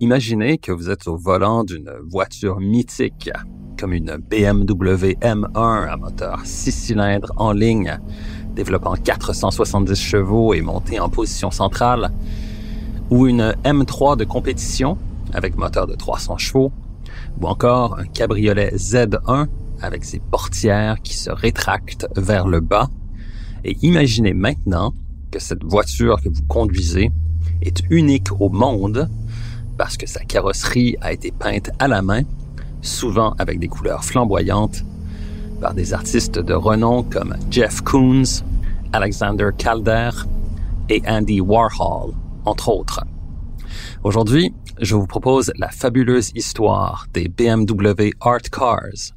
Imaginez que vous êtes au volant d'une voiture mythique, comme une BMW M1 à moteur 6 cylindres en ligne, développant 470 chevaux et montée en position centrale, ou une M3 de compétition avec moteur de 300 chevaux, ou encore un cabriolet Z1 avec ses portières qui se rétractent vers le bas. Et imaginez maintenant que cette voiture que vous conduisez est unique au monde parce que sa carrosserie a été peinte à la main, souvent avec des couleurs flamboyantes, par des artistes de renom comme Jeff Koons, Alexander Calder et Andy Warhol, entre autres. Aujourd'hui, je vous propose la fabuleuse histoire des BMW Art Cars,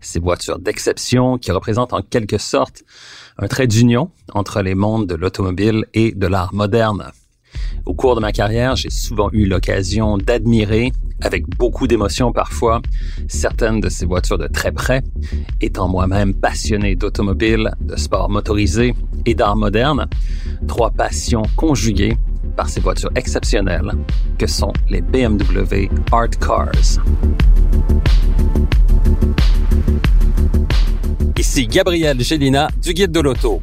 ces voitures d'exception qui représentent en quelque sorte un trait d'union entre les mondes de l'automobile et de l'art moderne. Au cours de ma carrière, j'ai souvent eu l'occasion d'admirer, avec beaucoup d'émotion parfois, certaines de ces voitures de très près, étant moi-même passionné d'automobile, de sport motorisé et d'art moderne, trois passions conjuguées par ces voitures exceptionnelles que sont les BMW Art Cars. Ici Gabriel Gélina du Guide de l'Auto.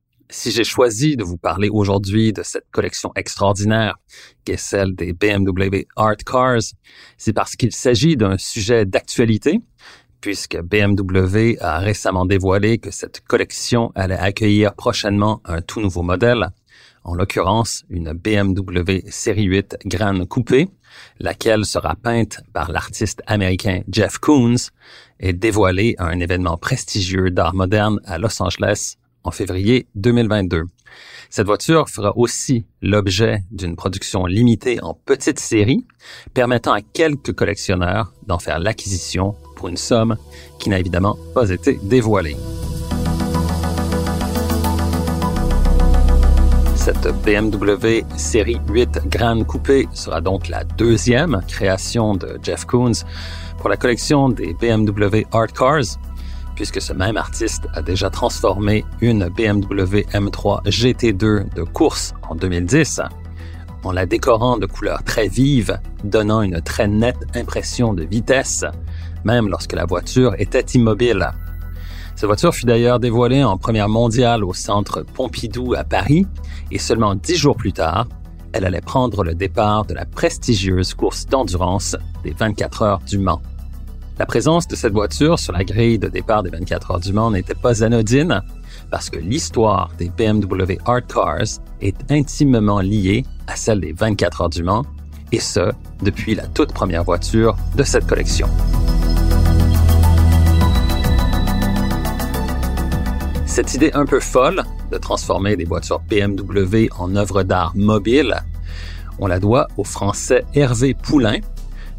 Si j'ai choisi de vous parler aujourd'hui de cette collection extraordinaire qu'est celle des BMW Art Cars, c'est parce qu'il s'agit d'un sujet d'actualité, puisque BMW a récemment dévoilé que cette collection allait accueillir prochainement un tout nouveau modèle, en l'occurrence une BMW Série 8 Grand Coupé, laquelle sera peinte par l'artiste américain Jeff Koons et dévoilée à un événement prestigieux d'art moderne à Los Angeles en février 2022. Cette voiture fera aussi l'objet d'une production limitée en petite série, permettant à quelques collectionneurs d'en faire l'acquisition pour une somme qui n'a évidemment pas été dévoilée. Cette BMW série 8 Grande Coupé sera donc la deuxième création de Jeff Koons pour la collection des BMW Art Cars, puisque ce même artiste a déjà transformé une BMW M3 GT2 de course en 2010 en la décorant de couleurs très vives, donnant une très nette impression de vitesse, même lorsque la voiture était immobile. Cette voiture fut d'ailleurs dévoilée en première mondiale au centre Pompidou à Paris et seulement dix jours plus tard, elle allait prendre le départ de la prestigieuse course d'endurance des 24 heures du Mans. La présence de cette voiture sur la grille de départ des 24 heures du Mans n'était pas anodine parce que l'histoire des BMW Art Cars est intimement liée à celle des 24 heures du Mans, et ce, depuis la toute première voiture de cette collection. Cette idée un peu folle de transformer des voitures BMW en œuvres d'art mobiles, on la doit au Français Hervé Poulain,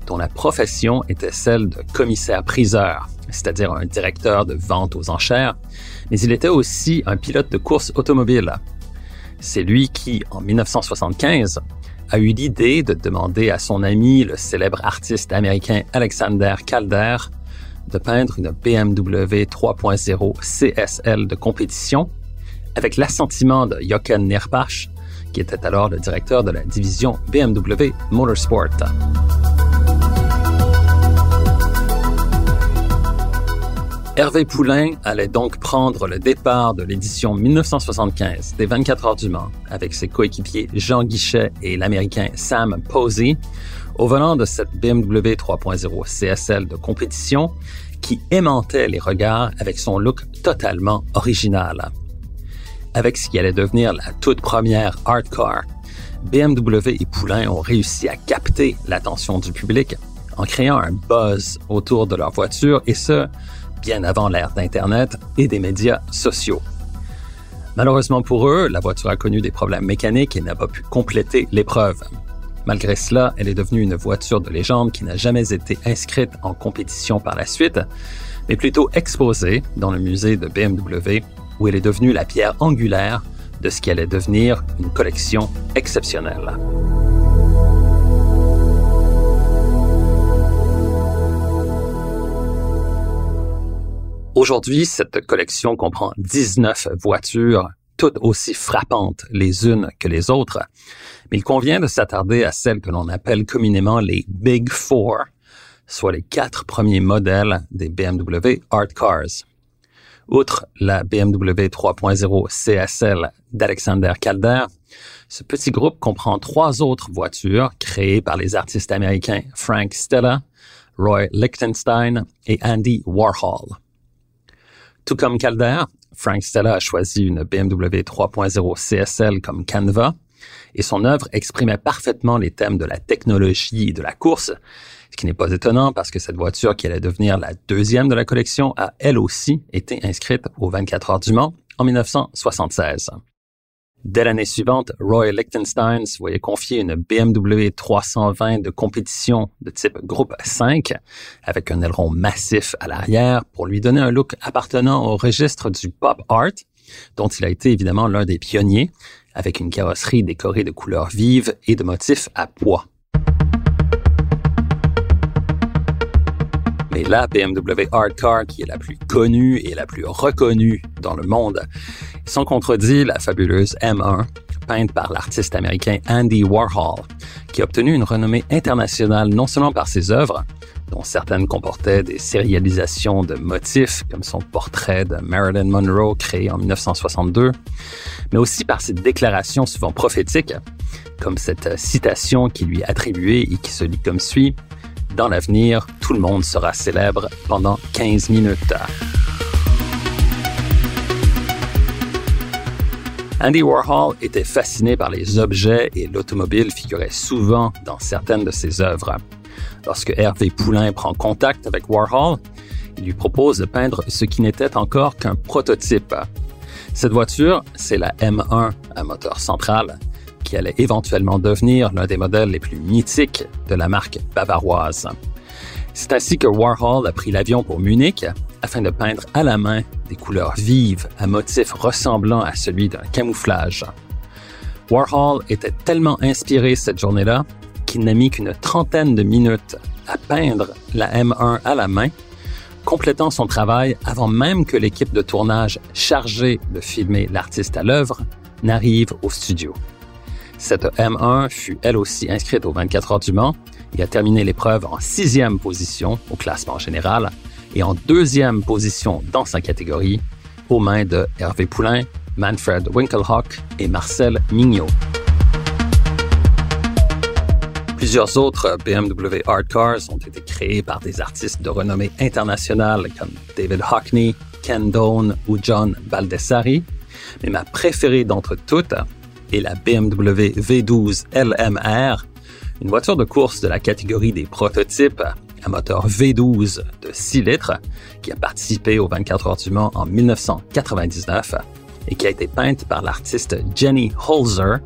dont la profession était celle de commissaire-priseur, c'est-à-dire un directeur de vente aux enchères, mais il était aussi un pilote de course automobile. C'est lui qui, en 1975, a eu l'idée de demander à son ami, le célèbre artiste américain Alexander Calder, de peindre une BMW 3.0 CSL de compétition avec l'assentiment de Jochen Nierpach, qui était alors le directeur de la division BMW Motorsport. Hervé Poulain allait donc prendre le départ de l'édition 1975 des 24 heures du Mans avec ses coéquipiers Jean Guichet et l'Américain Sam Posey au volant de cette BMW 3.0 CSL de compétition qui aimantait les regards avec son look totalement original. Avec ce qui allait devenir la toute première art car, BMW et Poulain ont réussi à capter l'attention du public en créant un buzz autour de leur voiture et ce, bien avant l'ère d'Internet et des médias sociaux. Malheureusement pour eux, la voiture a connu des problèmes mécaniques et n'a pas pu compléter l'épreuve. Malgré cela, elle est devenue une voiture de légende qui n'a jamais été inscrite en compétition par la suite, mais plutôt exposée dans le musée de BMW, où elle est devenue la pierre angulaire de ce qui allait devenir une collection exceptionnelle. Aujourd'hui, cette collection comprend 19 voitures, toutes aussi frappantes les unes que les autres, mais il convient de s'attarder à celles que l'on appelle communément les Big Four, soit les quatre premiers modèles des BMW Art Cars. Outre la BMW 3.0 CSL d'Alexander Calder, ce petit groupe comprend trois autres voitures créées par les artistes américains Frank Stella, Roy Lichtenstein et Andy Warhol. Tout comme Calder, Frank Stella a choisi une BMW 3.0 CSL comme canevas et son œuvre exprimait parfaitement les thèmes de la technologie et de la course, ce qui n'est pas étonnant parce que cette voiture qui allait devenir la deuxième de la collection a elle aussi été inscrite aux 24 heures du Mans en 1976. Dès l'année suivante, Roy Lichtenstein se voyait confier une BMW 320 de compétition de type groupe 5 avec un aileron massif à l'arrière pour lui donner un look appartenant au registre du pop art, dont il a été évidemment l'un des pionniers, avec une carrosserie décorée de couleurs vives et de motifs à poids. Mais la BMW Art Car qui est la plus connue et la plus reconnue dans le monde, sans contredit la fabuleuse M1, peinte par l'artiste américain Andy Warhol, qui a obtenu une renommée internationale non seulement par ses œuvres, dont certaines comportaient des sérialisations de motifs, comme son portrait de Marilyn Monroe créé en 1962, mais aussi par ses déclarations souvent prophétiques, comme cette citation qui lui est attribuée et qui se lit comme suit dans l'avenir, tout le monde sera célèbre pendant 15 minutes. Andy Warhol était fasciné par les objets et l'automobile figurait souvent dans certaines de ses œuvres. Lorsque Hervé Poulain prend contact avec Warhol, il lui propose de peindre ce qui n'était encore qu'un prototype. Cette voiture, c'est la M1 à moteur central, qui allait éventuellement devenir l'un des modèles les plus mythiques de la marque bavaroise. C'est ainsi que Warhol a pris l'avion pour Munich afin de peindre à la main des couleurs vives à motifs ressemblant à celui d'un camouflage. Warhol était tellement inspiré cette journée-là qu'il n'a mis qu'une trentaine de minutes à peindre la M1 à la main, complétant son travail avant même que l'équipe de tournage chargée de filmer l'artiste à l'œuvre n'arrive au studio. Cette M1 fut elle aussi inscrite aux 24 heures du Mans et a terminé l'épreuve en sixième position au classement général et en deuxième position dans sa catégorie aux mains de Hervé Poulain, Manfred Winkelhock et Marcel Mignot. Plusieurs autres BMW Art Cars ont été créés par des artistes de renommée internationale comme David Hockney, Ken Doane ou John Baldessari, mais ma préférée d'entre toutes et la BMW V12 LMR, une voiture de course de la catégorie des prototypes à moteur V12 de 6 litres qui a participé aux 24 heures du Mans en 1999 et qui a été peinte par l'artiste Jenny Holzer,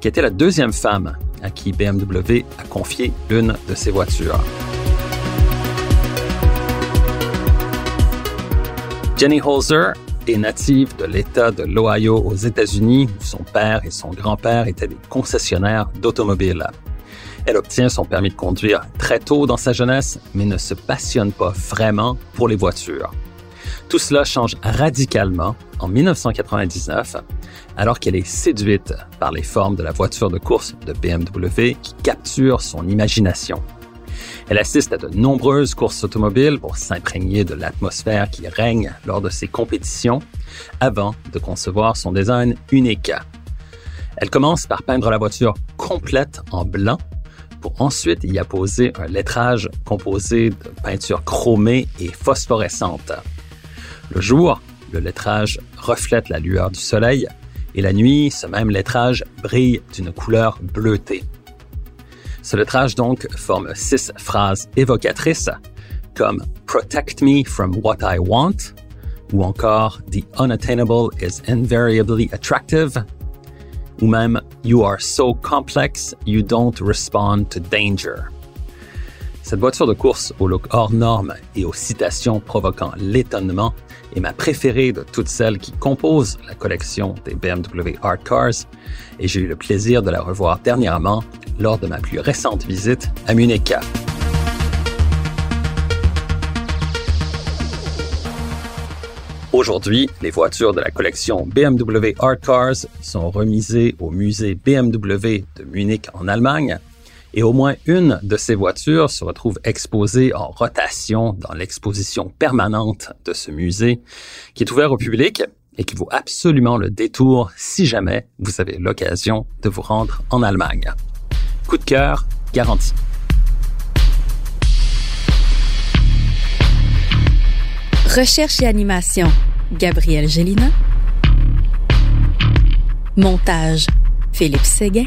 qui était la deuxième femme à qui BMW a confié l'une de ses voitures. Jenny Holzer est native de l'État de l'Ohio aux États-Unis, où son père et son grand-père étaient des concessionnaires d'automobiles. Elle obtient son permis de conduire très tôt dans sa jeunesse, mais ne se passionne pas vraiment pour les voitures. Tout cela change radicalement en 1999, alors qu'elle est séduite par les formes de la voiture de course de BMW qui capture son imagination. Elle assiste à de nombreuses courses automobiles pour s'imprégner de l'atmosphère qui règne lors de ses compétitions avant de concevoir son design unique. Elle commence par peindre la voiture complète en blanc pour ensuite y apposer un lettrage composé de peinture chromée et phosphorescente. Le jour, le lettrage reflète la lueur du soleil et la nuit, ce même lettrage brille d'une couleur bleutée. Ce lettrage donc forme six phrases évocatrices comme Protect me from what I want ou encore The unattainable is invariably attractive ou même You are so complex, you don't respond to danger. Cette voiture de course au look hors norme et aux citations provoquant l'étonnement est ma préférée de toutes celles qui composent la collection des BMW Art Cars et j'ai eu le plaisir de la revoir dernièrement lors de ma plus récente visite à Munich. Aujourd'hui, les voitures de la collection BMW Art Cars sont remisées au musée BMW de Munich en Allemagne et au moins une de ces voitures se retrouve exposée en rotation dans l'exposition permanente de ce musée qui est ouvert au public et qui vaut absolument le détour si jamais vous avez l'occasion de vous rendre en Allemagne. Coup de cœur garanti. Recherche et animation, Gabriel Gélina. Montage, Philippe Séguin.